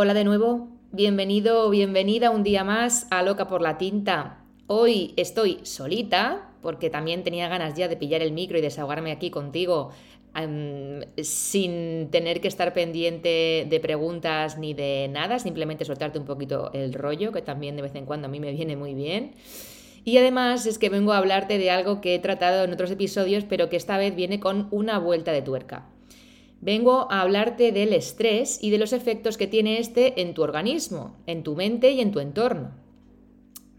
Hola de nuevo, bienvenido o bienvenida un día más a Loca por la Tinta. Hoy estoy solita porque también tenía ganas ya de pillar el micro y desahogarme aquí contigo sin tener que estar pendiente de preguntas ni de nada, simplemente soltarte un poquito el rollo, que también de vez en cuando a mí me viene muy bien. Y además es que vengo a hablarte de algo que he tratado en otros episodios, pero que esta vez viene con una vuelta de tuerca. Vengo a hablarte del estrés y de los efectos que tiene este en tu organismo, en tu mente y en tu entorno.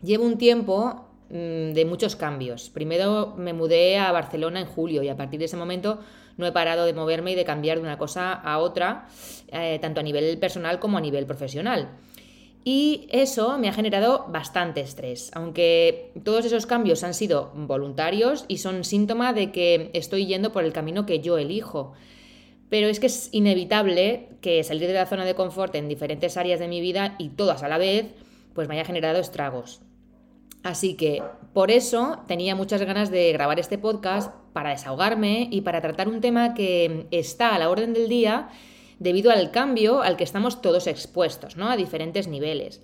Llevo un tiempo mm, de muchos cambios. Primero me mudé a Barcelona en julio y a partir de ese momento no he parado de moverme y de cambiar de una cosa a otra, eh, tanto a nivel personal como a nivel profesional. Y eso me ha generado bastante estrés, aunque todos esos cambios han sido voluntarios y son síntoma de que estoy yendo por el camino que yo elijo. Pero es que es inevitable que salir de la zona de confort en diferentes áreas de mi vida y todas a la vez, pues me haya generado estragos. Así que por eso tenía muchas ganas de grabar este podcast para desahogarme y para tratar un tema que está a la orden del día debido al cambio al que estamos todos expuestos, ¿no? A diferentes niveles.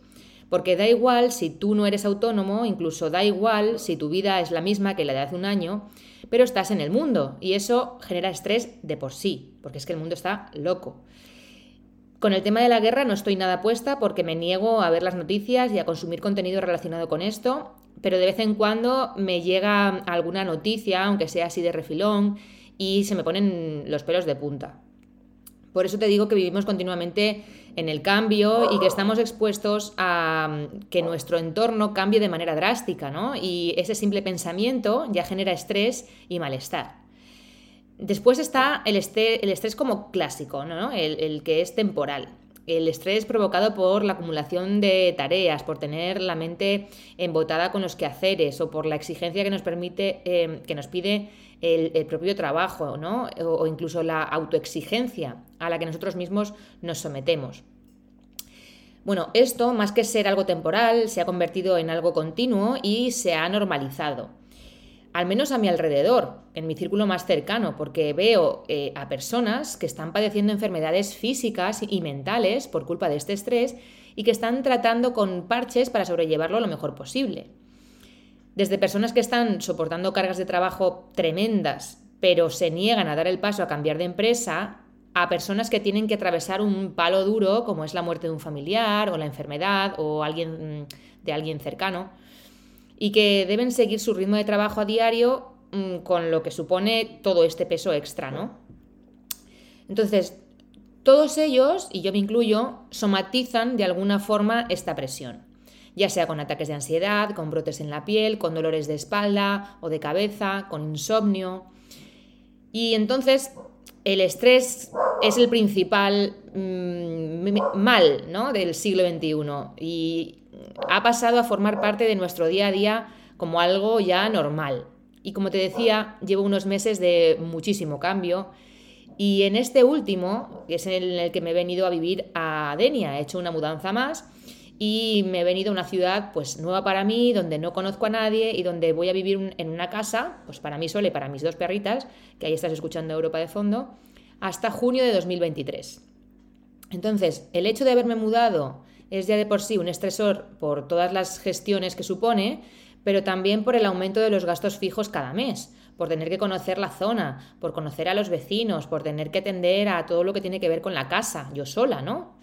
Porque da igual si tú no eres autónomo, incluso da igual si tu vida es la misma que la de hace un año, pero estás en el mundo y eso genera estrés de por sí, porque es que el mundo está loco. Con el tema de la guerra no estoy nada puesta porque me niego a ver las noticias y a consumir contenido relacionado con esto, pero de vez en cuando me llega alguna noticia, aunque sea así de refilón, y se me ponen los pelos de punta. Por eso te digo que vivimos continuamente en el cambio y que estamos expuestos a que nuestro entorno cambie de manera drástica, ¿no? Y ese simple pensamiento ya genera estrés y malestar. Después está el estrés, como clásico, ¿no? el, que es temporal. El estrés provocado por la acumulación de tareas, por tener la mente embotada con los quehaceres o por la exigencia que nos permite, em, que nos pide el, propio trabajo, ¿no? O, incluso la autoexigencia a la que nosotros mismos nos sometemos. Bueno, esto, más que ser algo temporal, se ha convertido en algo continuo y se ha normalizado al menos a mi alrededor, en mi círculo más cercano, porque veo eh, a personas que están padeciendo enfermedades físicas y mentales por culpa de este estrés y que están tratando con parches para sobrellevarlo lo mejor posible. Desde personas que están soportando cargas de trabajo tremendas, pero se niegan a dar el paso a cambiar de empresa, a personas que tienen que atravesar un palo duro como es la muerte de un familiar o la enfermedad o alguien mm, de alguien cercano y que deben seguir su ritmo de trabajo a diario mm, con lo que supone todo este peso extra, ¿no? Entonces, todos ellos, y yo me incluyo, somatizan de alguna forma esta presión, ya sea con ataques de ansiedad, con brotes en la piel, con dolores de espalda o de cabeza, con insomnio. Y entonces el estrés es el principal mm, mal ¿no? del siglo XXI y ha pasado a formar parte de nuestro día a día como algo ya normal. Y como te decía, llevo unos meses de muchísimo cambio y en este último, que es en el que me he venido a vivir a Denia, he hecho una mudanza más y me he venido a una ciudad pues nueva para mí, donde no conozco a nadie y donde voy a vivir en una casa, pues para mí sola y para mis dos perritas, que ahí estás escuchando Europa de fondo, hasta junio de 2023. Entonces, el hecho de haberme mudado es ya de por sí un estresor por todas las gestiones que supone, pero también por el aumento de los gastos fijos cada mes, por tener que conocer la zona, por conocer a los vecinos, por tener que atender a todo lo que tiene que ver con la casa, yo sola, ¿no?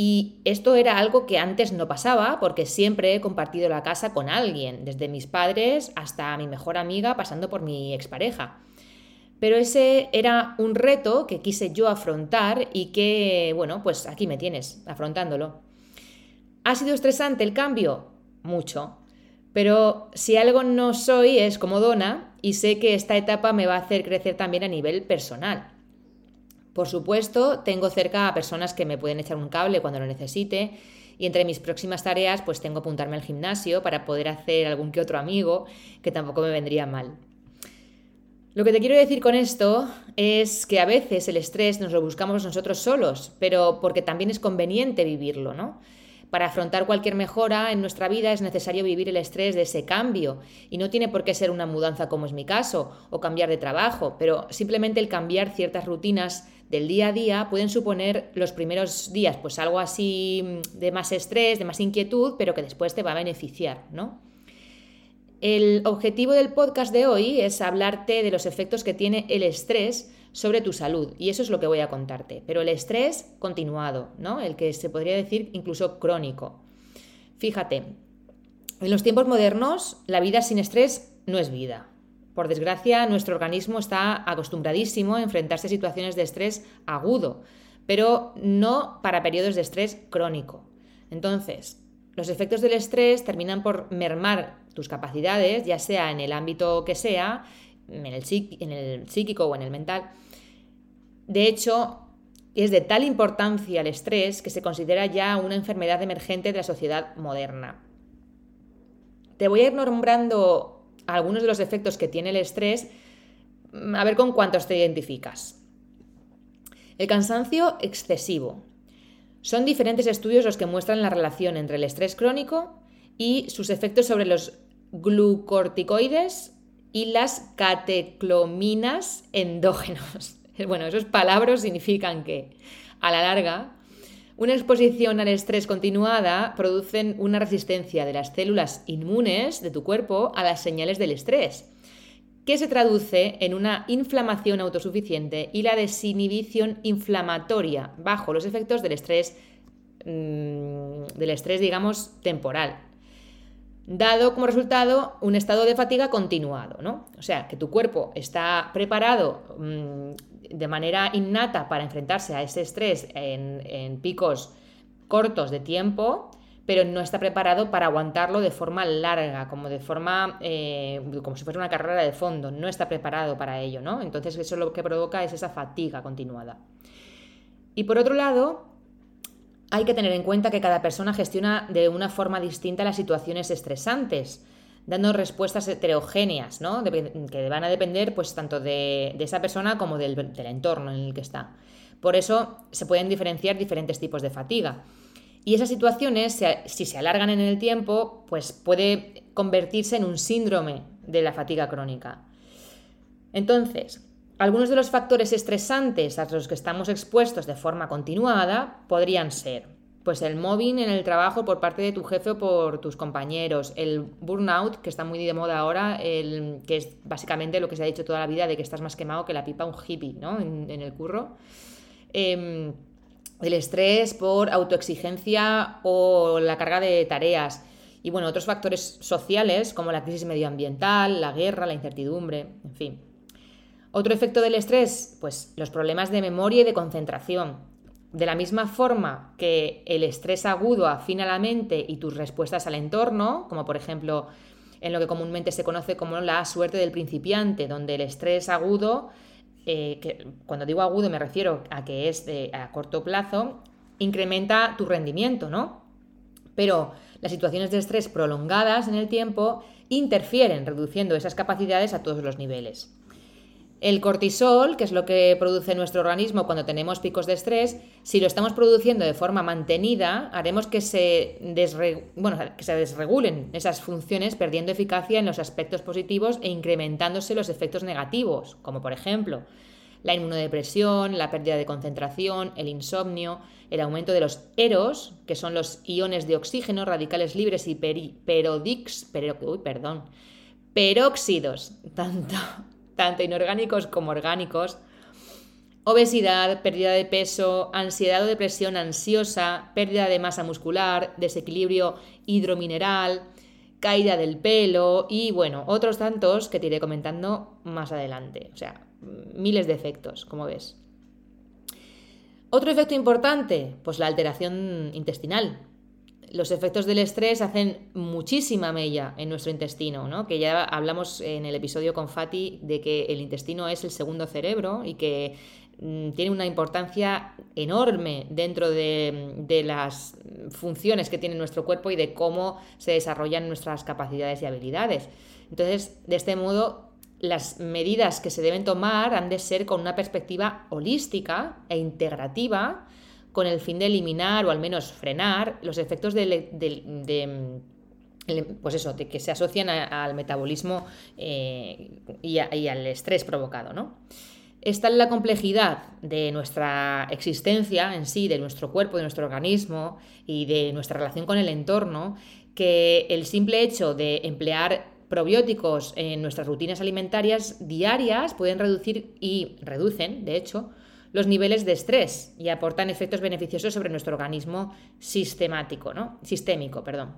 Y esto era algo que antes no pasaba porque siempre he compartido la casa con alguien, desde mis padres hasta mi mejor amiga, pasando por mi expareja. Pero ese era un reto que quise yo afrontar y que, bueno, pues aquí me tienes, afrontándolo. ¿Ha sido estresante el cambio? Mucho. Pero si algo no soy es como dona y sé que esta etapa me va a hacer crecer también a nivel personal. Por supuesto, tengo cerca a personas que me pueden echar un cable cuando lo necesite y entre mis próximas tareas pues tengo apuntarme al gimnasio para poder hacer algún que otro amigo que tampoco me vendría mal. Lo que te quiero decir con esto es que a veces el estrés nos lo buscamos nosotros solos, pero porque también es conveniente vivirlo, ¿no? Para afrontar cualquier mejora en nuestra vida es necesario vivir el estrés de ese cambio y no tiene por qué ser una mudanza como es mi caso o cambiar de trabajo, pero simplemente el cambiar ciertas rutinas del día a día pueden suponer los primeros días pues algo así mm, de más estrés, de más inquietud, pero que después te va a beneficiar, ¿no? El objetivo del podcast de hoy es hablarte de los efectos que tiene el estrés sobre tu salud. Y eso es lo que voy a contarte. Pero el estrés continuado, ¿no? El que se podría decir incluso crónico. Fíjate, en los tiempos modernos la vida sin estrés no es vida. Por desgracia, nuestro organismo está acostumbradísimo a enfrentarse a situaciones de estrés agudo, pero no para periodos de estrés crónico. Entonces, los efectos del estrés terminan por mermar tus capacidades, ya sea en el ámbito que sea, en el, en el psíquico o en el mental. De hecho, es de tal importancia el estrés que se considera ya una enfermedad emergente de la sociedad moderna. Te voy a ir nombrando algunos de los efectos que tiene el estrés, a ver con cuántos te identificas. El cansancio excesivo. Son diferentes estudios los que muestran la relación entre el estrés crónico y sus efectos sobre los glucorticoides y las cateclominas endógenos. Bueno, esos palabras significan que, a la larga, una exposición al estrés continuada producen una resistencia de las células inmunes de tu cuerpo a las señales del estrés, que se traduce en una inflamación autosuficiente y la desinhibición inflamatoria bajo los efectos del estrés, mm, del estrés digamos, temporal dado como resultado un estado de fatiga continuado, ¿no? O sea, que tu cuerpo está preparado mm, de manera innata para enfrentarse a ese estrés en, picos cortos de tiempo, pero no está preparado para aguantarlo de forma larga, como de forma, eh, como si fuera una carrera de fondo, no está preparado para ello, ¿no? Entonces eso lo que provoca es esa fatiga continuada. Y por otro lado, hay que tener en cuenta que cada persona gestiona de una forma distinta las situaciones estresantes, dando respuestas heterogéneas, ¿no? que van a depender pues, tanto de, esa persona como del, entorno en el que está. Por eso se pueden diferenciar diferentes tipos de fatiga. Y esas situaciones, si se alargan en el tiempo, pues puede convertirse en un síndrome de la fatiga crónica. Entonces, algunos de los factores estresantes a los que estamos expuestos de forma continuada podrían ser pues el mobbing en el trabajo por parte de tu jefe o por tus compañeros, el burnout, que está muy de moda ahora, el, que es básicamente lo que se ha dicho toda la vida de que estás más quemado que la pipa un hippie ¿no? en, el curro. Em, el estrés por autoexigencia o la carga de tareas. Y bueno, otros factores sociales como la crisis medioambiental, la guerra, la incertidumbre, en fin. Otro efecto del estrés, pues los problemas de memoria y de concentración. De la misma forma que el estrés agudo afina la mente y tus respuestas al entorno, como por ejemplo en lo que comúnmente se conoce como la suerte del principiante, donde el estrés agudo, eh, que, cuando digo agudo me refiero a que es de, a corto plazo, incrementa tu rendimiento, ¿no? Pero las situaciones de estrés prolongadas en el tiempo interfieren, reduciendo esas capacidades a todos los niveles. El cortisol, que es lo que produce nuestro organismo cuando tenemos picos de estrés, si lo estamos produciendo de forma mantenida, haremos que se, que se desregulen esas funciones, perdiendo eficacia en los aspectos positivos e incrementándose los efectos negativos, como por ejemplo la inmunodepresión, la pérdida de concentración, el insomnio, el aumento de los eros, que son los iones de oxígeno, radicales libres y perodix, perdón, peróxidos, tanto tanto inorgánicos como orgánicos, obesidad, pérdida de peso, ansiedad o depresión ansiosa, pérdida de masa muscular, desequilibrio hidromineral, caída del pelo y bueno, otros tantos que te iré comentando más adelante. O sea, miles de efectos, como ves. Otro efecto importante, pues la alteración intestinal. Los efectos del estrés hacen muchísima mella en nuestro intestino, ¿no? Que ya hablamos en el episodio con Fati de que el intestino es el segundo cerebro y que mm, tiene una importancia enorme dentro de, de, las funciones que tiene nuestro cuerpo y de cómo se desarrollan nuestras capacidades y habilidades. Entonces, de este modo, las medidas que se deben tomar han de ser con una perspectiva holística e integrativa con el fin de eliminar o al menos frenar los efectos de, pues eso, de que se asocian al metabolismo eh, y, al estrés provocado. ¿no? Esta es la complejidad de nuestra existencia en sí, de nuestro cuerpo, de nuestro organismo y de nuestra relación con el entorno, que el simple hecho de emplear probióticos en nuestras rutinas alimentarias diarias pueden reducir y reducen, de hecho, los niveles de estrés y aportan efectos beneficiosos sobre nuestro organismo sistemático, ¿no? sistémico. Perdón.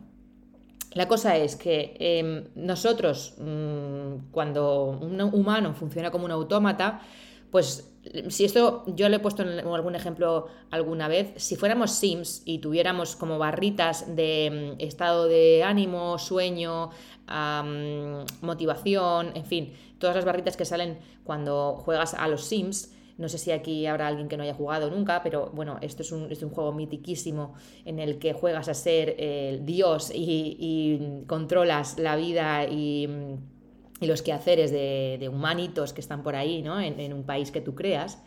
La cosa es que em, nosotros, mm, cuando un humano funciona como un autómata, pues si esto yo lo he puesto algún ejemplo alguna vez, si fuéramos Sims y tuviéramos como barritas de mm, estado de ánimo, sueño, motivación, en fin, todas las barritas que salen cuando juegas a los Sims. No sé si aquí habrá alguien que no haya jugado nunca, pero bueno, esto es un, es un juego mitiquísimo en el que juegas a ser el Dios y, controlas la vida y, los quehaceres de, humanitos que están por ahí, ¿no? En, un país que tú creas.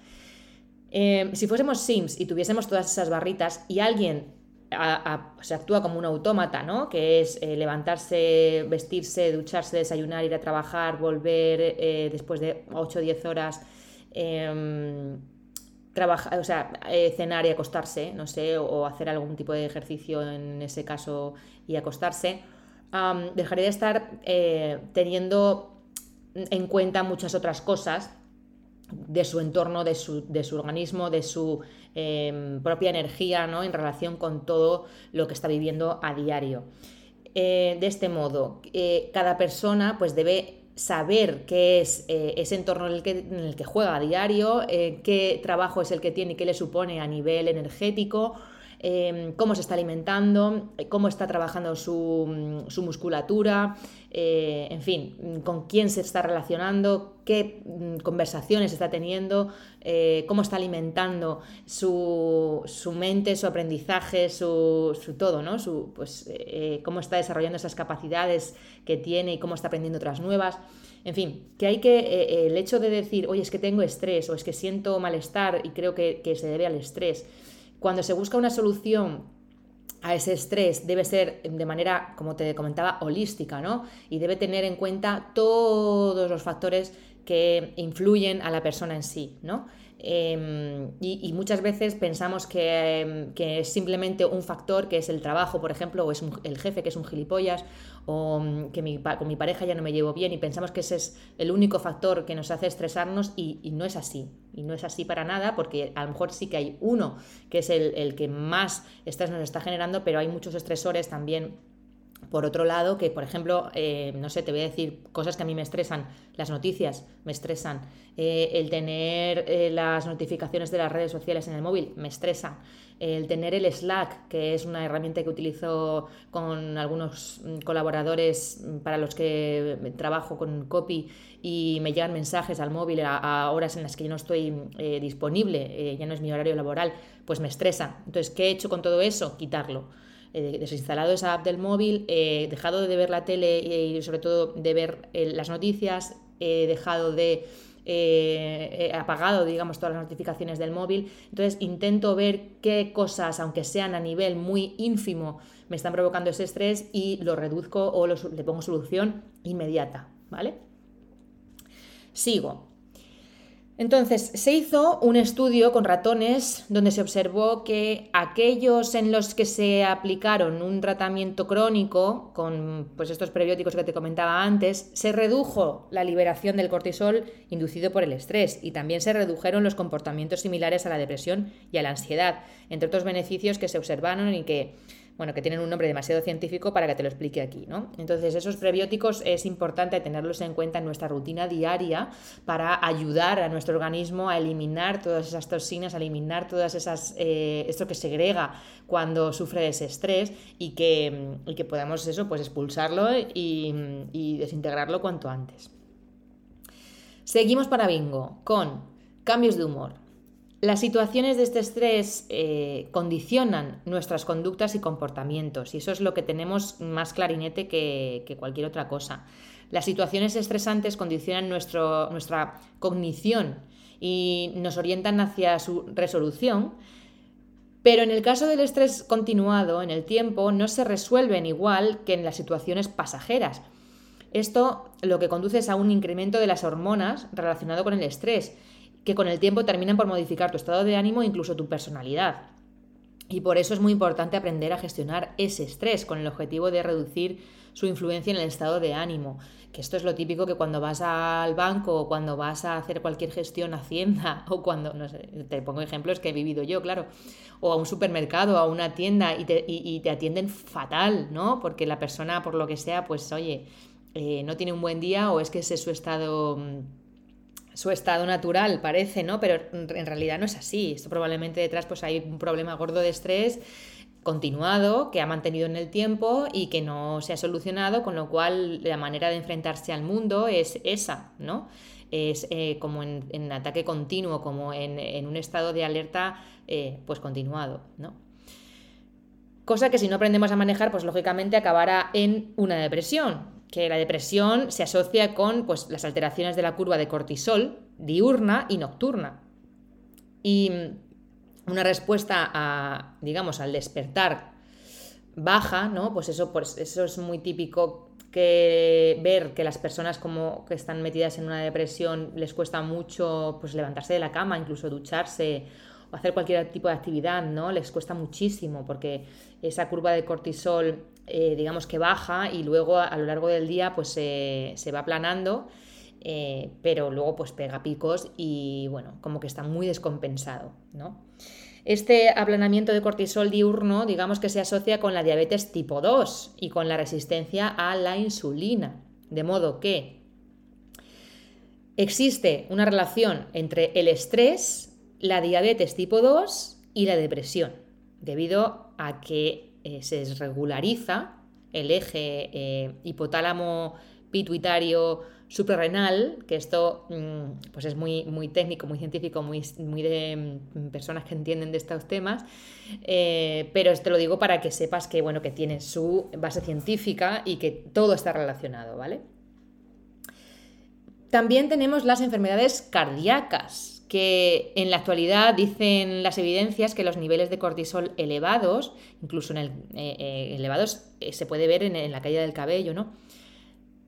Eh, si fuésemos Sims y tuviésemos todas esas barritas y alguien se actúa como un autómata, ¿no? Que es eh, levantarse, vestirse, ducharse, desayunar, ir a trabajar, volver eh, después de 8 o 10 horas, em, trabajar, o sea, eh, cenar y acostarse, no sé, o, hacer algún tipo de ejercicio en ese caso y acostarse, dejaría de estar teniendo en cuenta muchas otras cosas de su entorno, de su, de su organismo, de su Em, propia energía ¿no? en relación con todo lo que está viviendo a diario. Eh, de este modo, eh, cada persona pues debe saber qué es eh, ese entorno en el, que, en el, que, juega a diario, qué trabajo es el que tiene y qué le supone a nivel energético, Em, cómo se está alimentando, eh, cómo está trabajando su, musculatura, eh, en fin, con quién se está relacionando, qué mm, conversaciones está teniendo, eh, cómo está alimentando su, mente, su aprendizaje, su, todo, ¿no? Su, pues, cómo está desarrollando esas capacidades que tiene y cómo está aprendiendo otras nuevas. En fin, que hay que, el hecho de decir, oye, es que tengo estrés o es que siento malestar y creo que se debe al estrés, cuando se busca una solución a ese estrés debe ser de manera, como te comentaba, holística, ¿no? Y debe tener en cuenta todos los factores que influyen a la persona en sí, ¿no? Em, y, muchas veces pensamos em, que, es simplemente un factor que es el trabajo, por ejemplo, o es el jefe que es un gilipollas, o mm, que con mi pareja ya no me llevo bien y pensamos que ese es el único factor que nos hace estresarnos y, no es así. Y no es así para nada porque a lo mejor sí que hay uno que es el, el que más estrés nos está generando, pero hay muchos estresores también por otro lado, que por ejemplo, eh, no sé, te voy a decir cosas que a mí me estresan, las noticias me estresan, eh, el tener eh, las notificaciones de las redes sociales en el móvil me estresa, el tener el Slack, que es una herramienta que utilizo con algunos mm, colaboradores mm, para los que trabajo con copy y me llegan mensajes al móvil a, horas en las que yo no estoy disponible, ya no es mi horario laboral, pues me estresa. Entonces, ¿qué he hecho con todo eso? Quitarlo eh, desinstalado esa app del móvil, he dejado de ver la tele y sobre todo de ver eh, las noticias, he dejado de... Eh, he apagado, digamos, todas las notificaciones del móvil. Entonces intento ver qué cosas, aunque sean a nivel muy ínfimo, me están provocando ese estrés y lo reduzco o le pongo solución inmediata, ¿vale? Sigo. Entonces, se hizo un estudio con ratones donde se observó que aquellos en los que se aplicaron un tratamiento crónico con pues, estos prebióticos que te comentaba antes, se redujo la liberación del cortisol inducido por el estrés y también se redujeron los comportamientos similares a la depresión y a la ansiedad, entre otros beneficios que se observaron y que bueno, que tienen un nombre demasiado científico para que te lo explique aquí, ¿no? Entonces, esos prebióticos es importante tenerlos en cuenta en nuestra rutina diaria para ayudar a nuestro organismo a eliminar todas esas toxinas, a eliminar todas esas, eh, esto que segrega cuando sufre ese estrés y que, y que podamos eso, pues expulsarlo y, y desintegrarlo cuanto antes. Seguimos para bingo con cambios de humor. Las situaciones de este estrés eh, condicionan nuestras conductas y comportamientos y eso es lo que tenemos más clarinete que, cualquier otra cosa. Las situaciones estresantes condicionan nuestra cognición y nos orientan hacia su resolución, pero en el caso del estrés continuado en el tiempo no se resuelven igual que en las situaciones pasajeras. Esto lo que conduce es a un incremento de las hormonas relacionado con el estrés que con el tiempo terminan por modificar tu estado de ánimo e incluso tu personalidad. Y por eso es muy importante aprender a gestionar ese estrés con el objetivo de reducir su influencia en el estado de ánimo. Que esto es lo típico que cuando vas al banco o cuando vas a hacer cualquier gestión Hacienda o cuando, no sé, te pongo ejemplos que he vivido yo, claro, o a un supermercado, a una tienda y te, y, te atienden fatal, ¿no? Porque la persona, por lo que sea, pues oye, eh, no tiene un buen día o es que ese es su estado mm, su estado natural, parece, ¿no? Pero en realidad no es así. Esto probablemente detrás pues hay un problema gordo de estrés continuado que ha mantenido en el tiempo y que no se ha solucionado, con lo cual la manera de enfrentarse al mundo es esa, ¿no? Es eh, como en, ataque continuo, como en, un estado de alerta eh, pues continuado, ¿no? Cosa que si no aprendemos a manejar, pues lógicamente acabará en una depresión, que la depresión se asocia con pues, las alteraciones de la curva de cortisol diurna y nocturna. Y una respuesta a, digamos, al despertar baja, ¿no? Pues eso, pues eso es muy típico que ver que las personas como que están metidas en una depresión les cuesta mucho pues levantarse de la cama, incluso ducharse o hacer cualquier tipo de actividad, ¿no? Les cuesta muchísimo porque esa curva de cortisol eh, digamos que baja y luego a, lo largo del día pues se va aplanando, eh, pero luego pues pega picos y bueno, como que está muy descompensado, ¿no? Este aplanamiento de cortisol diurno, digamos que se asocia con la diabetes tipo 2 y con la resistencia a la insulina, de modo que existe una relación entre el estrés, la diabetes tipo 2 y la depresión, debido a que eh, se desregulariza el eje eh, hipotálamo pituitario suprarrenal, que esto mm, pues es muy, muy técnico, muy científico, muy, muy de mm, personas que entienden de estos temas, eh, pero te lo digo para que sepas que, bueno, que tiene su base científica y que todo está relacionado, ¿vale? También tenemos las enfermedades cardíacas, que en la actualidad dicen las evidencias que los niveles de cortisol elevados, incluso en el, eh, eh, elevados eh, se puede ver en, la caída del cabello, ¿no?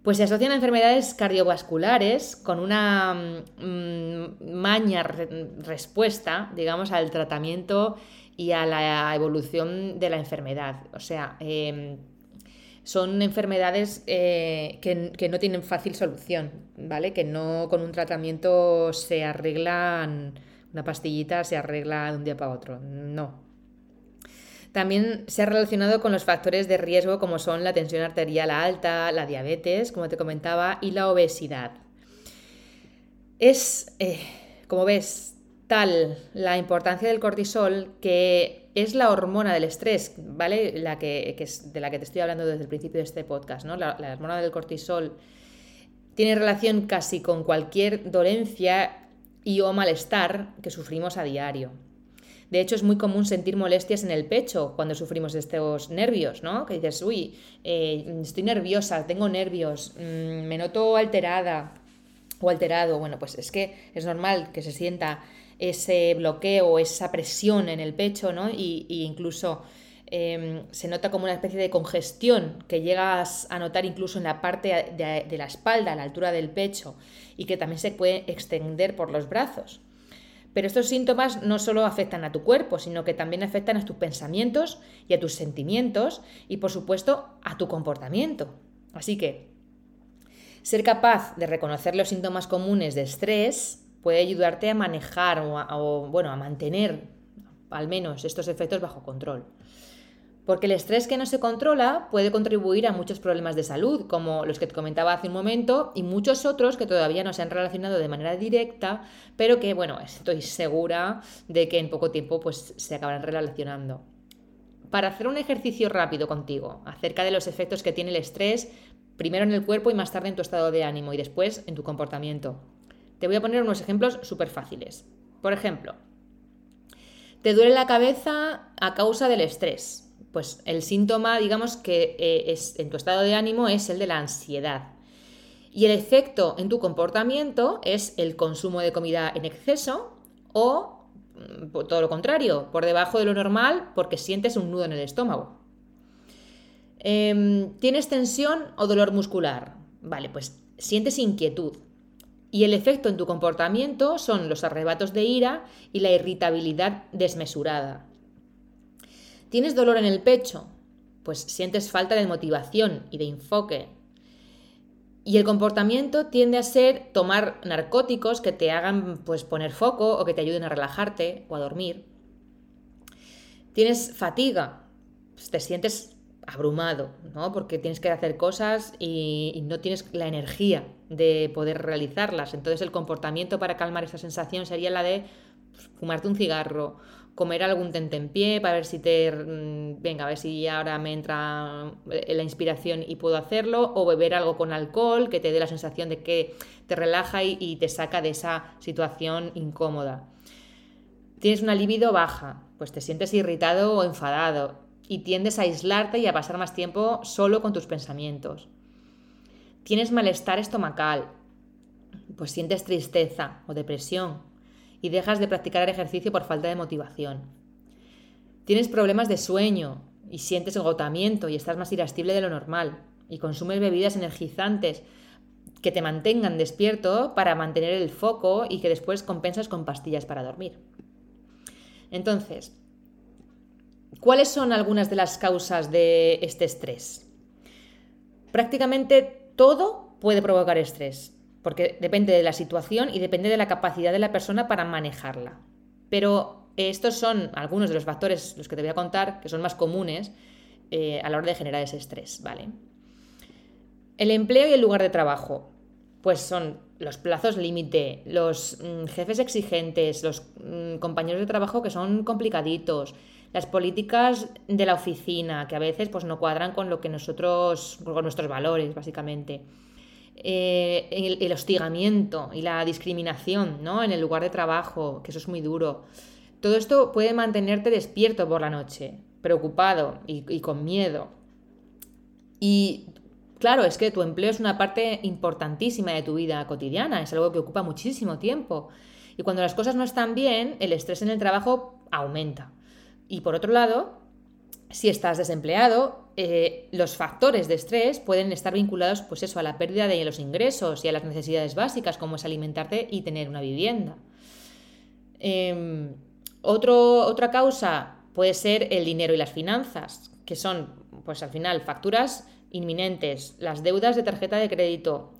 Pues se asocian a enfermedades cardiovasculares con una mm, maña respuesta, digamos, al tratamiento y a la evolución de la enfermedad. O sea, em, son enfermedades eh, que, no tienen fácil solución, ¿vale? Que no con un tratamiento se arreglan, una pastillita se arregla de un día para otro, no. También se ha relacionado con los factores de riesgo como son la tensión arterial alta, la diabetes, como te comentaba, y la obesidad. Es, eh, como ves, tal la importancia del cortisol que es la hormona del estrés, ¿vale? La que, de la que te estoy hablando desde el principio de este podcast, ¿no? La, hormona del cortisol tiene relación casi con cualquier dolencia y o malestar que sufrimos a diario. De hecho, es muy común sentir molestias en el pecho cuando sufrimos estos nervios, ¿no? Que dices, uy, eh, estoy nerviosa, tengo nervios, mm, me noto alterada o alterado. Bueno, pues es que es normal que se sienta ese bloqueo, esa presión en el pecho, ¿no? Y, incluso em, se nota como una especie de congestión que llegas a notar incluso en la parte de, de la espalda, a la altura del pecho, y que también se puede extender por los brazos. Pero estos síntomas no solo afectan a tu cuerpo, sino que también afectan a tus pensamientos y a tus sentimientos y por supuesto a tu comportamiento. Así que ser capaz de reconocer los síntomas comunes de estrés puede ayudarte a manejar o, bueno, a mantener al menos estos efectos bajo control. Porque el estrés que no se controla puede contribuir a muchos problemas de salud, como los que te comentaba hace un momento, y muchos otros que todavía no se han relacionado de manera directa, pero que, bueno, estoy segura de que en poco tiempo pues, se acabarán relacionando. Para hacer un ejercicio rápido contigo acerca de los efectos que tiene el estrés, primero en el cuerpo y más tarde en tu estado de ánimo y después en tu comportamiento. Te voy a poner unos ejemplos súper fáciles. Por ejemplo, te duele la cabeza a causa del estrés pues el síntoma, digamos que eh, es, en tu estado de ánimo es el de la ansiedad. Y el efecto en tu comportamiento es el consumo de comida en exceso o mm, todo lo contrario, por debajo de lo normal porque sientes un nudo en el estómago. Em, ¿Tienes tensión o dolor muscular? Vale, pues sientes inquietud. Y el efecto en tu comportamiento son los arrebatos de ira y la irritabilidad desmesurada. ¿Tienes dolor en el pecho? Pues sientes falta de motivación y de enfoque. Y el comportamiento tiende a ser tomar narcóticos que te hagan pues, poner foco o que te ayuden a relajarte o a dormir. Tienes fatiga, pues te sientes abrumado, ¿no? Porque tienes que hacer cosas y, y, no tienes la energía de poder realizarlas. Entonces el comportamiento para calmar esa sensación sería la de pues, fumarte un cigarro comer algún tentempié para ver si te, mm, venga, a ver si ahora me entra eh, la inspiración y puedo hacerlo, o beber algo con alcohol que te dé la sensación de que te relaja y, te saca de esa situación incómoda. Tienes una libido baja, pues te sientes irritado o enfadado y tiendes a aislarte y a pasar más tiempo solo con tus pensamientos. Tienes malestar estomacal, pues sientes tristeza o depresión y dejas de practicar el ejercicio por falta de motivación. Tienes problemas de sueño y sientes agotamiento y estás más irascible de lo normal y consumes bebidas energizantes que te mantengan despierto para mantener el foco y que después compensas con pastillas para dormir. Entonces, ¿cuáles son algunas de las causas de este estrés? Prácticamente todo puede provocar estrés porque depende de la situación y depende de la capacidad de la persona para manejarla. Pero estos son algunos de los factores, los que te voy a contar, que son más comunes eh, a la hora de generar ese estrés, ¿vale? El empleo y el lugar de trabajo, pues son los plazos límite, los mm, jefes exigentes, los mm, compañeros de trabajo que son complicaditos, las políticas de la oficina, que a veces pues, no cuadran con lo que nosotros, con nuestros valores, básicamente eh, el, hostigamiento y la discriminación ¿no? en el lugar de trabajo, que eso es muy duro. Todo esto puede mantenerte despierto por la noche, preocupado y, con miedo. Y claro, es que tu empleo es una parte importantísima de tu vida cotidiana, es algo que ocupa muchísimo tiempo. Y cuando las cosas no están bien, el estrés en el trabajo aumenta. Y por otro lado, si estás desempleado, eh, los factores de estrés pueden estar vinculados pues eso, a la pérdida de los ingresos y a las necesidades básicas, como es alimentarte y tener una vivienda. Em, otra causa puede ser el dinero y las finanzas, que son, pues al final, facturas inminentes, las deudas de tarjeta de crédito,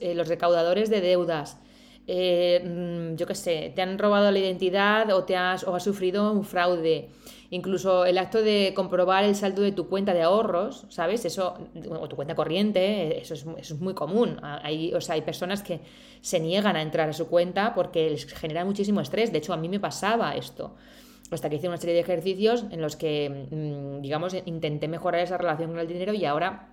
eh, los recaudadores de deudas, eh, mm, yo qué sé, te han robado la identidad o, te has, o has sufrido un fraude. Incluso el acto de comprobar el saldo de tu cuenta de ahorros, ¿sabes? Eso, o tu cuenta corriente, eso es, eso es muy común. Hay, o sea, hay personas que se niegan a entrar a su cuenta porque les genera muchísimo estrés. De hecho, a mí me pasaba esto. Hasta que hice una serie de ejercicios en los que, mm, digamos, intenté mejorar esa relación con el dinero y ahora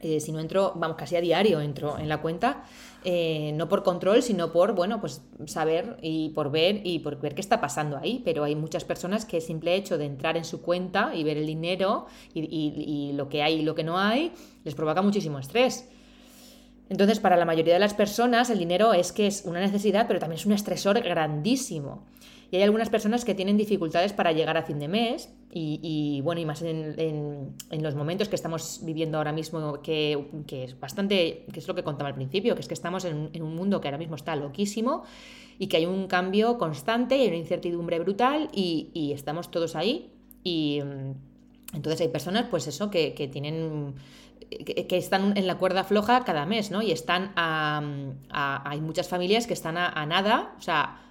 eh, si no entro, vamos, casi a diario entro en la cuenta, eh, no por control, sino por, bueno, pues saber y por ver y por ver qué está pasando ahí. Pero hay muchas personas que el simple hecho de entrar en su cuenta y ver el dinero y, lo que hay y lo que no hay, les provoca muchísimo estrés. Entonces, para la mayoría de las personas, el dinero es que es una necesidad, pero también es un estresor grandísimo. Y hay algunas personas que tienen dificultades para llegar a fin de mes y, bueno, y más en, los momentos que estamos viviendo ahora mismo, que, es bastante, que es lo que contaba al principio, que es que estamos en, un mundo que ahora mismo está loquísimo y que hay un cambio constante y una incertidumbre brutal y, estamos todos ahí y mm, entonces hay personas, pues eso, que, tienen que, están en la cuerda floja cada mes, ¿no? Y están a, hay muchas familias que están a, nada, o sea,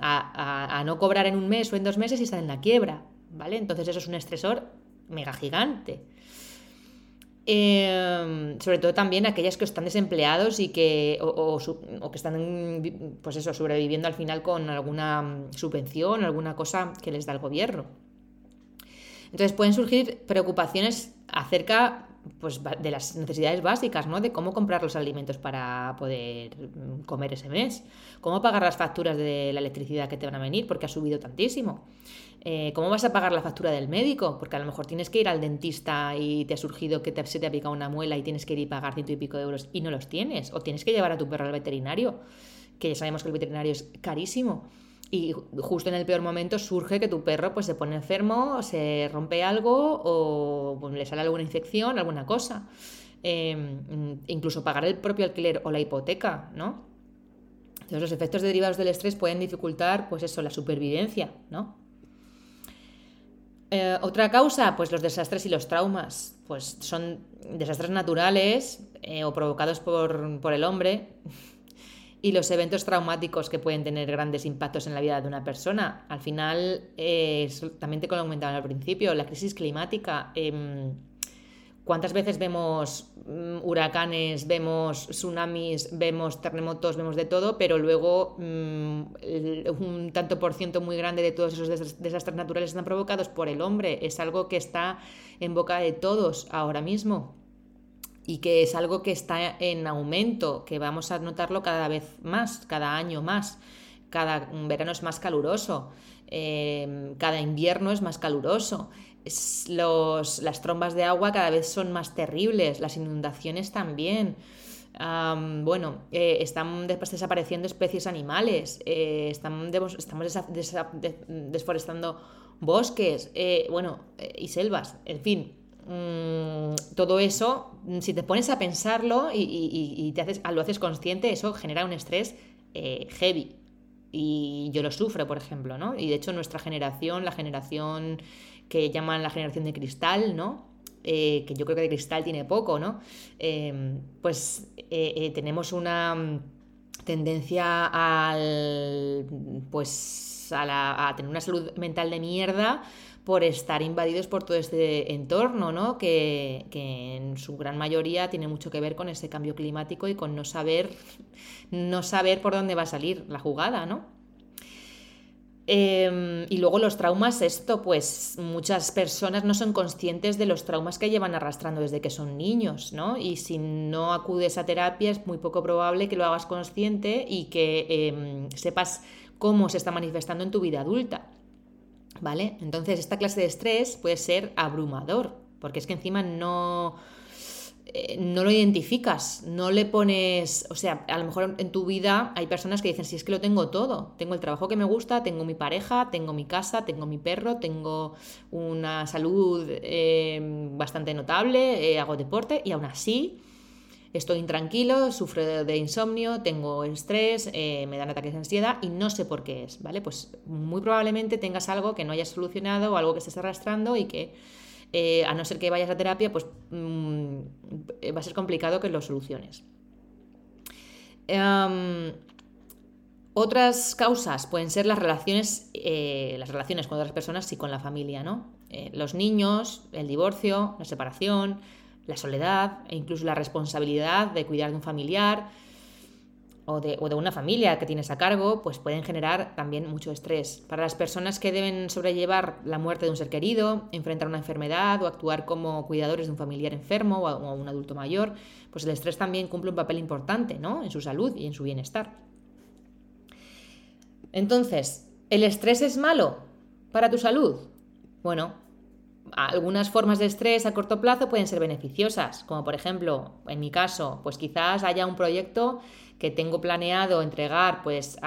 a, no cobrar en un mes o en dos meses y están en la quiebra, ¿vale? Entonces eso es un estresor mega gigante. Em, sobre todo también aquellas que están desempleados y que o, que están pues eso sobreviviendo al final con alguna mm, subvención alguna cosa que les da el gobierno entonces pueden surgir preocupaciones acerca pues, de las necesidades básicas, ¿no? De cómo comprar los alimentos para poder mm, comer ese mes, cómo pagar las facturas de la electricidad que te van a venir porque ha subido tantísimo, eh, cómo vas a pagar la factura del médico, porque a lo mejor tienes que ir al dentista y te ha surgido que te, se te ha picado una muela y tienes que ir y pagar ciento y pico de euros y no los tienes, o tienes que llevar a tu perro al veterinario, que ya sabemos que el veterinario es carísimo y justo en el peor momento surge que tu perro pues se pone enfermo, se rompe algo o le sale alguna infección, alguna cosa. Em, incluso pagar el propio alquiler o la hipoteca, ¿no? Entonces los efectos derivados del estrés pueden dificultar pues eso, la supervivencia, ¿no? Eh, otra causa, pues los desastres y los traumas, pues son desastres naturales eh, o provocados por, por el hombre, y los eventos traumáticos que pueden tener grandes impactos en la vida de una persona. Al final, eh, también te lo comentaba al principio, la crisis climática. Em, ¿Cuántas veces vemos mm, huracanes, vemos tsunamis, vemos terremotos, vemos de todo, pero luego mm, un tanto por ciento muy grande de todos esos desastres naturales están provocados por el hombre? Es algo que está en boca de todos ahora mismo y que es algo que está en aumento, que vamos a notarlo cada vez más, cada año más. Cada verano es más caluroso, em, cada invierno es más caluroso. los, las trombas de agua cada vez son más terribles, las inundaciones también. bueno, eh, están desapareciendo especies animales, eh, estamos desforestando bosques, eh, bueno, y selvas, en fin, Mm, todo eso, mm, si te pones a pensarlo y, te haces, lo haces consciente, eso genera un estrés eh, heavy. Y yo lo sufro, por ejemplo, ¿no? Y de hecho nuestra generación, la generación que llaman la generación de cristal, ¿no? Eh, que yo creo que de cristal tiene poco, ¿no? Em, pues eh, tenemos una mm, tendencia al, pues, a, a tener una salud mental de mierda por estar invadidos por todo este entorno, ¿no? Que, en su gran mayoría tiene mucho que ver con ese cambio climático y con no saber, no saber por dónde va a salir la jugada, ¿no? Em, y luego los traumas, esto, pues muchas personas no son conscientes de los traumas que llevan arrastrando desde que son niños, ¿no? Y si no acudes a terapia es muy poco probable que lo hagas consciente y que em, sepas cómo se está manifestando en tu vida adulta. ¿Vale? Entonces, esta clase de estrés puede ser abrumador, porque es que encima no, eh, no lo identificas, no le pones, o sea, a lo mejor en tu vida hay personas que dicen, si es que lo tengo todo, tengo el trabajo que me gusta, tengo mi pareja, tengo mi casa, tengo mi perro, tengo una salud eh, bastante notable, eh, hago deporte y aún así estoy intranquilo, sufro de insomnio, tengo estrés, eh, me dan ataques de ansiedad y no sé por qué es, ¿vale? Pues muy probablemente tengas algo que no hayas solucionado o algo que estés arrastrando y que, eh, a no ser que vayas a terapia, pues mm, va a ser complicado que lo soluciones. Em, otras causas pueden ser las relaciones, eh, las relaciones con otras personas y con la familia, ¿no? los niños, el divorcio, la separación, la soledad e incluso la responsabilidad de cuidar de un familiar o de, una familia que tienes a cargo, pues pueden generar también mucho estrés. Para las personas que deben sobrellevar la muerte de un ser querido, enfrentar una enfermedad o actuar como cuidadores de un familiar enfermo o, un adulto mayor, pues el estrés también cumple un papel importante ¿no? en su salud y en su bienestar. Entonces, ¿el estrés es malo para tu salud? Bueno, algunas formas de estrés a corto plazo pueden ser beneficiosas, como por ejemplo, en mi caso, pues quizás haya un proyecto que tengo planeado entregar pues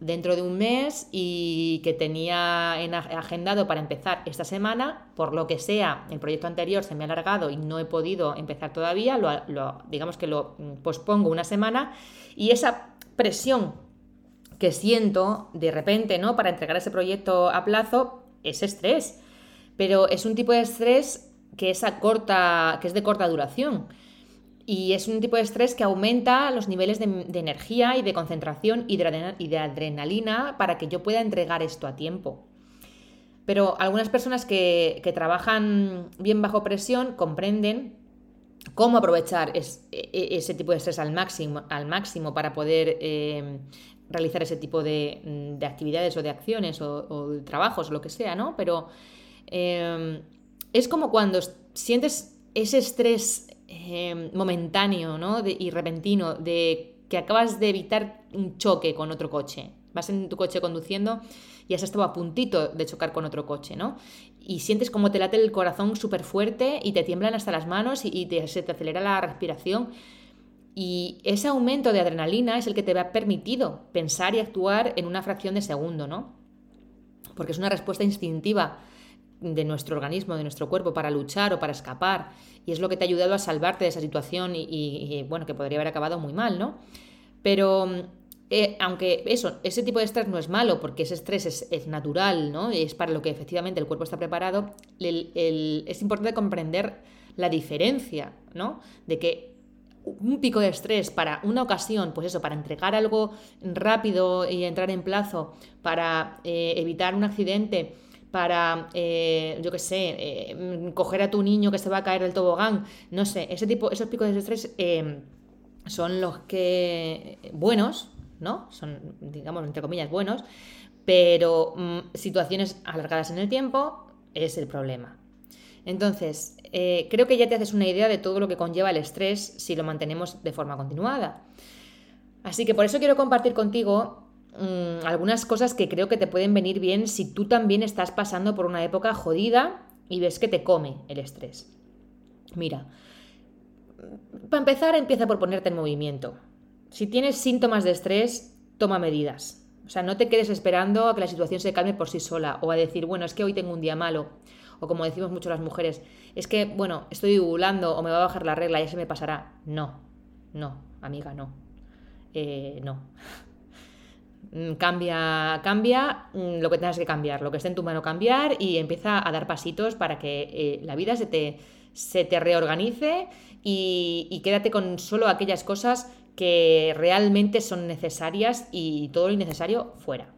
dentro de un mes y que tenía agendado para empezar esta semana, por lo que sea, el proyecto anterior se me ha alargado y no he podido empezar todavía, lo, digamos que lo pospongo una semana. Y esa presión que siento de repente, ¿no? Para entregar ese proyecto a plazo es estrés, pero es un tipo de estrés que es, corta, que es de corta duración y es un tipo de estrés que aumenta los niveles de, energía y de concentración y de, adrenalina para que yo pueda entregar esto a tiempo. Pero algunas personas que, trabajan bien bajo presión comprenden cómo aprovechar e, e, ese tipo de estrés al máximo, al máximo para poder eh, realizar ese tipo de, actividades o de acciones o, de trabajos lo que sea, ¿no? Pero eh, es como cuando sientes ese estrés Em, momentáneo ¿no? y repentino de que acabas de evitar un choque con otro coche. Vas en tu coche conduciendo y has estado a puntito de chocar con otro coche, ¿no? Y sientes como te late el corazón súper fuerte y te tiemblan hasta las manos y, se te acelera la respiración. Y ese aumento de adrenalina es el que te ha permitido pensar y actuar en una fracción de segundo, ¿no? Porque es una respuesta instintiva de nuestro organismo, de nuestro cuerpo, para luchar o para escapar. Y es lo que te ha ayudado a salvarte de esa situación y, bueno, que podría haber acabado muy mal, ¿no? Pero eh, aunque eso, ese tipo de estrés no es malo, porque ese estrés es, natural, ¿no? Es para lo que efectivamente el cuerpo está preparado, es importante comprender la diferencia, ¿no? De que un pico de estrés para una ocasión, pues eso, para entregar algo rápido y entrar en plazo, para eh, evitar un accidente, para, eh, yo qué sé, eh, coger a tu niño que se va a caer del tobogán, no sé, ese tipo, esos picos de estrés eh, son los que buenos, ¿no? Son, digamos, entre comillas, buenos, pero mm, situaciones alargadas en el tiempo es el problema. Entonces, creo que ya te haces una idea de todo lo que conlleva el estrés si lo mantenemos de forma continuada. Así que por eso quiero compartir contigo Mm, algunas cosas que creo que te pueden venir bien si tú también estás pasando por una época jodida y ves que te come el estrés. Mira, para empezar empieza por ponerte en movimiento. Si tienes síntomas de estrés, toma medidas. O sea, no te quedes esperando a que la situación se calme por sí sola o a decir, bueno, es que hoy tengo un día malo. O como decimos mucho las mujeres, es que, bueno, estoy ovulando o me va a bajar la regla y se me pasará. No, no, amiga, no. Eh, no. Mm, cambia, cambia mm, lo que tengas que cambiar, lo que esté en tu mano cambiar y empieza a dar pasitos para que eh, la vida se te, se te reorganice y, quédate con solo aquellas cosas que realmente son necesarias y todo lo innecesario fuera.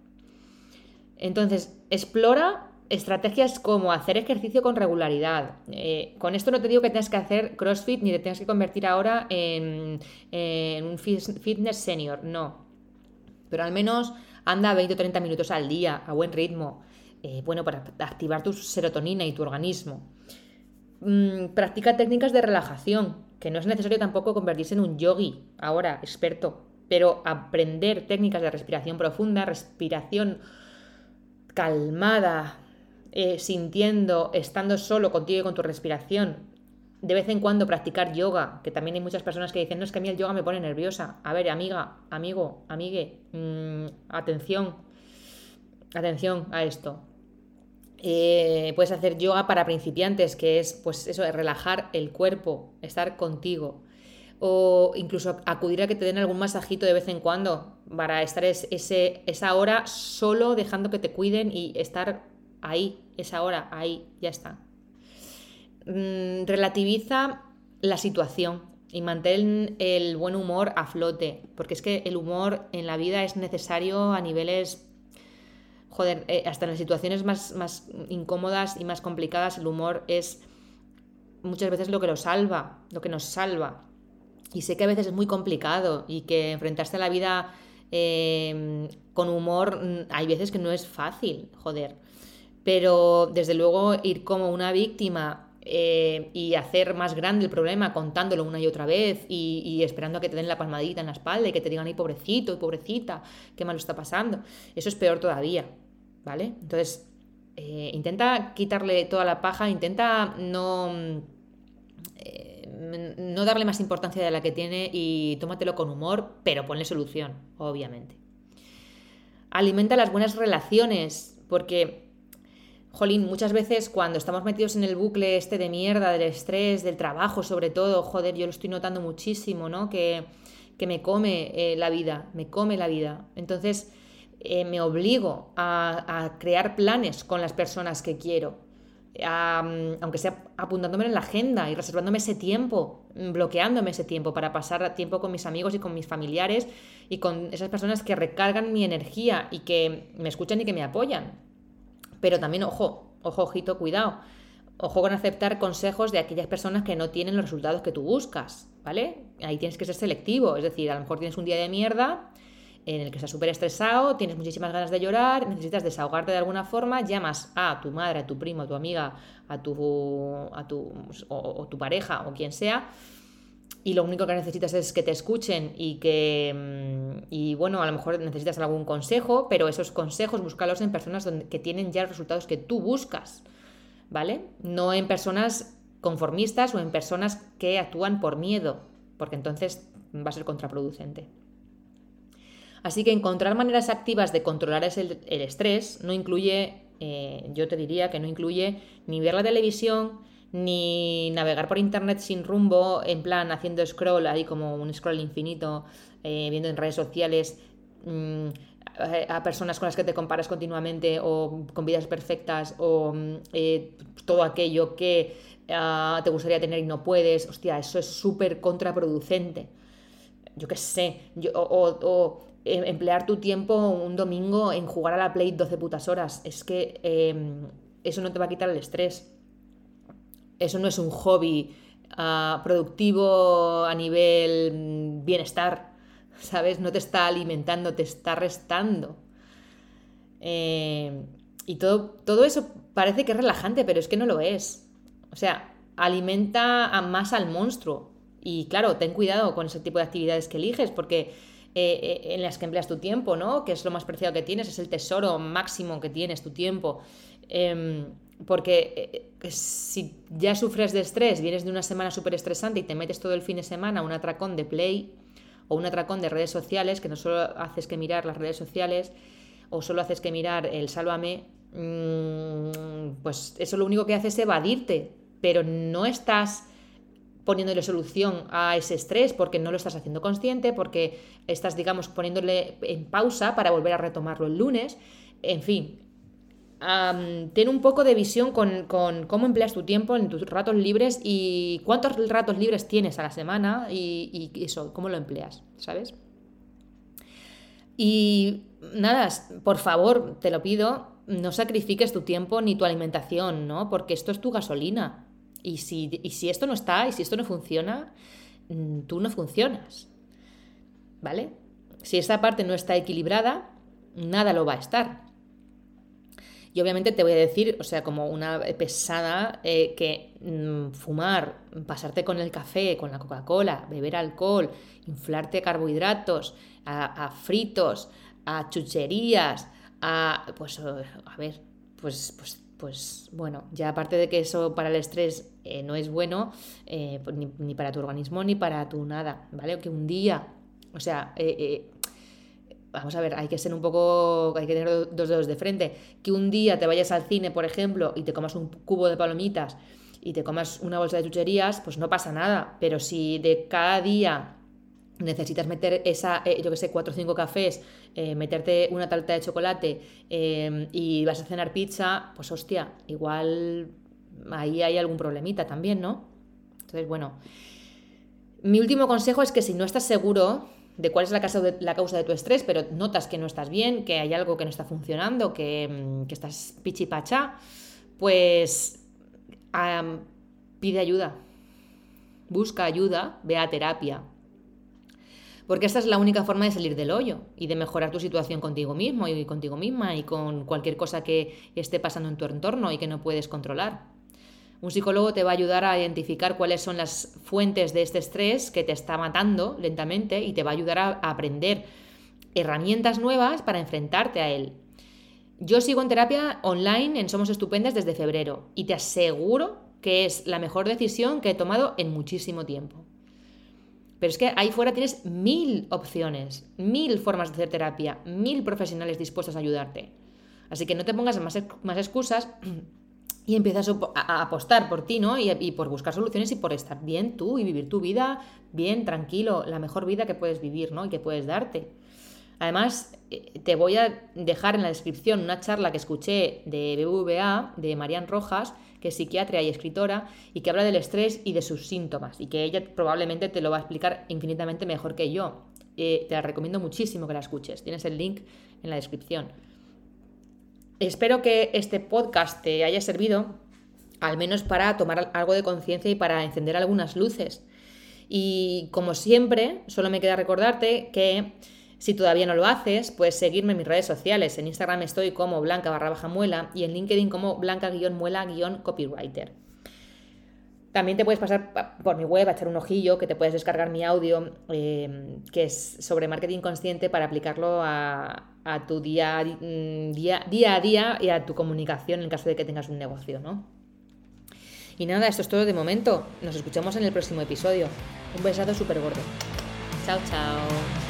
Entonces, explora estrategias como hacer ejercicio con regularidad. Eh, con esto no te digo que tengas que hacer CrossFit ni te tengas que convertir ahora en, en un fitness senior, no pero al menos anda 20 o 30 minutos al día a buen ritmo, eh, bueno, para activar tu serotonina y tu organismo. Mm, practica técnicas de relajación, que no es necesario tampoco convertirse en un yogi, ahora experto, pero aprender técnicas de respiración profunda, respiración calmada, eh, sintiendo, estando solo contigo y con tu respiración, de vez en cuando practicar yoga, que también hay muchas personas que dicen, no es que a mí el yoga me pone nerviosa. A ver, amiga, amigo, amigue, mm, atención, atención a esto. Eh, puedes hacer yoga para principiantes, que es pues eso, relajar el cuerpo, estar contigo. O incluso acudir a que te den algún masajito de vez en cuando para estar ese, esa hora solo dejando que te cuiden y estar ahí, esa hora, ahí, ya está. Mm, relativiza la situación y mantén el buen humor a flote, porque es que el humor en la vida es necesario a niveles, joder, eh, hasta en las situaciones más, más incómodas y más complicadas, el humor es muchas veces lo que lo salva, lo que nos salva. Y sé que a veces es muy complicado y que enfrentarse a la vida em, con humor mm, hay veces que no es fácil, joder. Pero desde luego ir como una víctima eh, y hacer más grande el problema contándolo una y otra vez y, esperando a que te den la palmadita en la espalda y que te digan, ay, pobrecito pobrecita, qué mal está pasando. Eso es peor todavía, ¿vale? Entonces, eh, intenta quitarle toda la paja, intenta no, eh, no darle más importancia de la que tiene y tómatelo con humor, pero ponle solución, obviamente. alimenta las buenas relaciones, porque, jolín, muchas veces cuando estamos metidos en el bucle este de mierda, del estrés, del trabajo sobre todo, joder, yo lo estoy notando muchísimo, ¿no? Que, que me come eh, la vida, me come la vida. Entonces, eh, me obligo a, crear planes con las personas que quiero, aunque sea apuntándome en la agenda y reservándome ese tiempo, bloqueándome ese tiempo para pasar tiempo con mis amigos y con mis familiares y con esas personas que recargan mi energía y que me escuchan y que me apoyan. Pero también, ojo, ojo, ojito, cuidado. Ojo con aceptar consejos de aquellas personas que no tienen los resultados que tú buscas, ¿vale? Ahí tienes que ser selectivo, es decir, a lo mejor tienes un día de mierda en el que estás súper estresado, tienes muchísimas ganas de llorar, necesitas desahogarte de alguna forma, llamas a tu madre, a tu primo, a tu amiga, a tu, a tu o, tu pareja o quien sea, y lo único que necesitas es que te escuchen y que, mm, y bueno, a lo mejor necesitas algún consejo, pero esos consejos búscalos en personas donde, que tienen ya resultados que tú buscas, ¿vale? No en personas conformistas o en personas que actúan por miedo, porque entonces va a ser contraproducente. Así que encontrar maneras activas de controlar el, estrés no incluye, eh, yo te diría que no incluye ni ver la televisión, ni navegar por internet sin rumbo, en plan haciendo scroll, ahí como un scroll infinito, eh, viendo en redes sociales mm, a personas con las que te comparas continuamente o con vidas perfectas o mm, eh, todo aquello que ah, te gustaría tener y no puedes. Hostia, eso es súper contraproducente. Yo qué sé, yo, o Em, emplear tu tiempo un domingo en jugar a la Play 12 putas horas. Es que em, eso no te va a quitar el estrés. Eso no es un hobby ah, productivo a nivel mm, bienestar. ¿Sabes? No te está alimentando, te está restando. Em, y todo, todo eso parece que es relajante, pero es que no lo es. O sea, alimenta más al monstruo. Y claro, ten cuidado con ese tipo de actividades que eliges, porque eh, eh, en las que empleas tu tiempo, ¿no? Que es lo más preciado que tienes, es el tesoro máximo que tienes, tu tiempo. Em, porque eh, si ya sufres de estrés, vienes de una semana súper estresante y te metes todo el fin de semana un atracón de play o un atracón de redes sociales, que no solo haces que mirar las redes sociales o solo haces que mirar el sálvame, mm, pues eso lo único que hace es evadirte, pero no estás poniéndole solución a ese estrés porque no lo estás haciendo consciente, porque estás, digamos, poniéndole en pausa para volver a retomarlo el lunes. En fin, ten un poco de visión con, cómo empleas tu tiempo en tus ratos libres y cuántos ratos libres tienes a la semana y, y eso, cómo lo empleas, ¿sabes? Y nada, por favor, te lo pido, no sacrifiques tu tiempo ni tu alimentación, ¿no? Porque esto es tu gasolina. Y si, si esto no está, y si esto no funciona, mm, tú no funcionas. ¿Vale? Si esta parte no está equilibrada, nada lo va a estar. Y obviamente te voy a decir, o sea, como una pesada, eh, que mm, fumar, pasarte con el café, con la Coca-Cola, beber alcohol, inflarte carbohidratos, a, a, fritos, a chucherías, a... Pues, a ver, pues, pues pues bueno, ya aparte de que eso para el estrés eh, no es bueno, eh, ni, para tu organismo ni para tu nada, ¿vale? Que un día, o sea, eh, vamos a ver, hay que ser un poco, hay que tener dos dedos de frente, que un día te vayas al cine, por ejemplo, y te comas un cubo de palomitas y te comas una bolsa de chucherías, pues no pasa nada, pero si de cada día necesitas meter esa, eh, yo que sé, cuatro o cinco cafés, eh, meterte una tarta de chocolate em, y vas a cenar pizza, pues hostia, igual ahí hay algún problemita también, ¿no? Entonces, bueno, mi último consejo es que si no estás seguro de cuál es la causa de, tu estrés, pero notas que no estás bien, que hay algo que no está funcionando, que, mm, que estás pichipacha, pues pide ayuda. Busca ayuda, ve a terapia, porque esta es la única forma de salir del hoyo y de mejorar tu situación contigo mismo y contigo misma y con cualquier cosa que esté pasando en tu entorno y que no puedes controlar. Un psicólogo te va a ayudar a identificar cuáles son las fuentes de este estrés que te está matando lentamente y te va a ayudar a aprender herramientas nuevas para enfrentarte a él. Yo sigo en terapia online en Somos Estupendas desde febrero y te aseguro que es la mejor decisión que he tomado en muchísimo tiempo Pero es que ahí fuera tienes mil opciones, mil formas de hacer terapia, mil profesionales dispuestos a ayudarte. Así que no te pongas más, más excusas y empiezas a, apostar por ti, ¿no? Y, por buscar soluciones y por estar bien tú y vivir tu vida bien, tranquilo, la mejor vida que puedes vivir, ¿no? Y que puedes darte. Además, eh, te voy a dejar en la descripción una charla que escuché de BBVA, de Marian Rojas, que es psiquiatra y escritora, y que habla del estrés y de sus síntomas, y que ella probablemente te lo va a explicar infinitamente mejor que yo. Eh, te la recomiendo muchísimo que la escuches. Tienes el link en la descripción. Espero que este podcast te haya servido, al menos para tomar algo de conciencia y para encender algunas luces. Y como siempre, solo me queda recordarte que si todavía no lo haces, puedes seguirme en mis redes sociales. En Instagram estoy como blanca barra baja muela y en LinkedIn como blanca-muela-copywriter. También te puedes pasar por mi web a echar un ojillo, que te puedes descargar mi audio, em, que es sobre marketing consciente para aplicarlo a, tu día, mm, día, día, a día y a tu comunicación en caso de que tengas un negocio, ¿no? Y nada, esto es todo de momento. Nos escuchamos en el próximo episodio. Un besazo súper gordo. Chao, chao.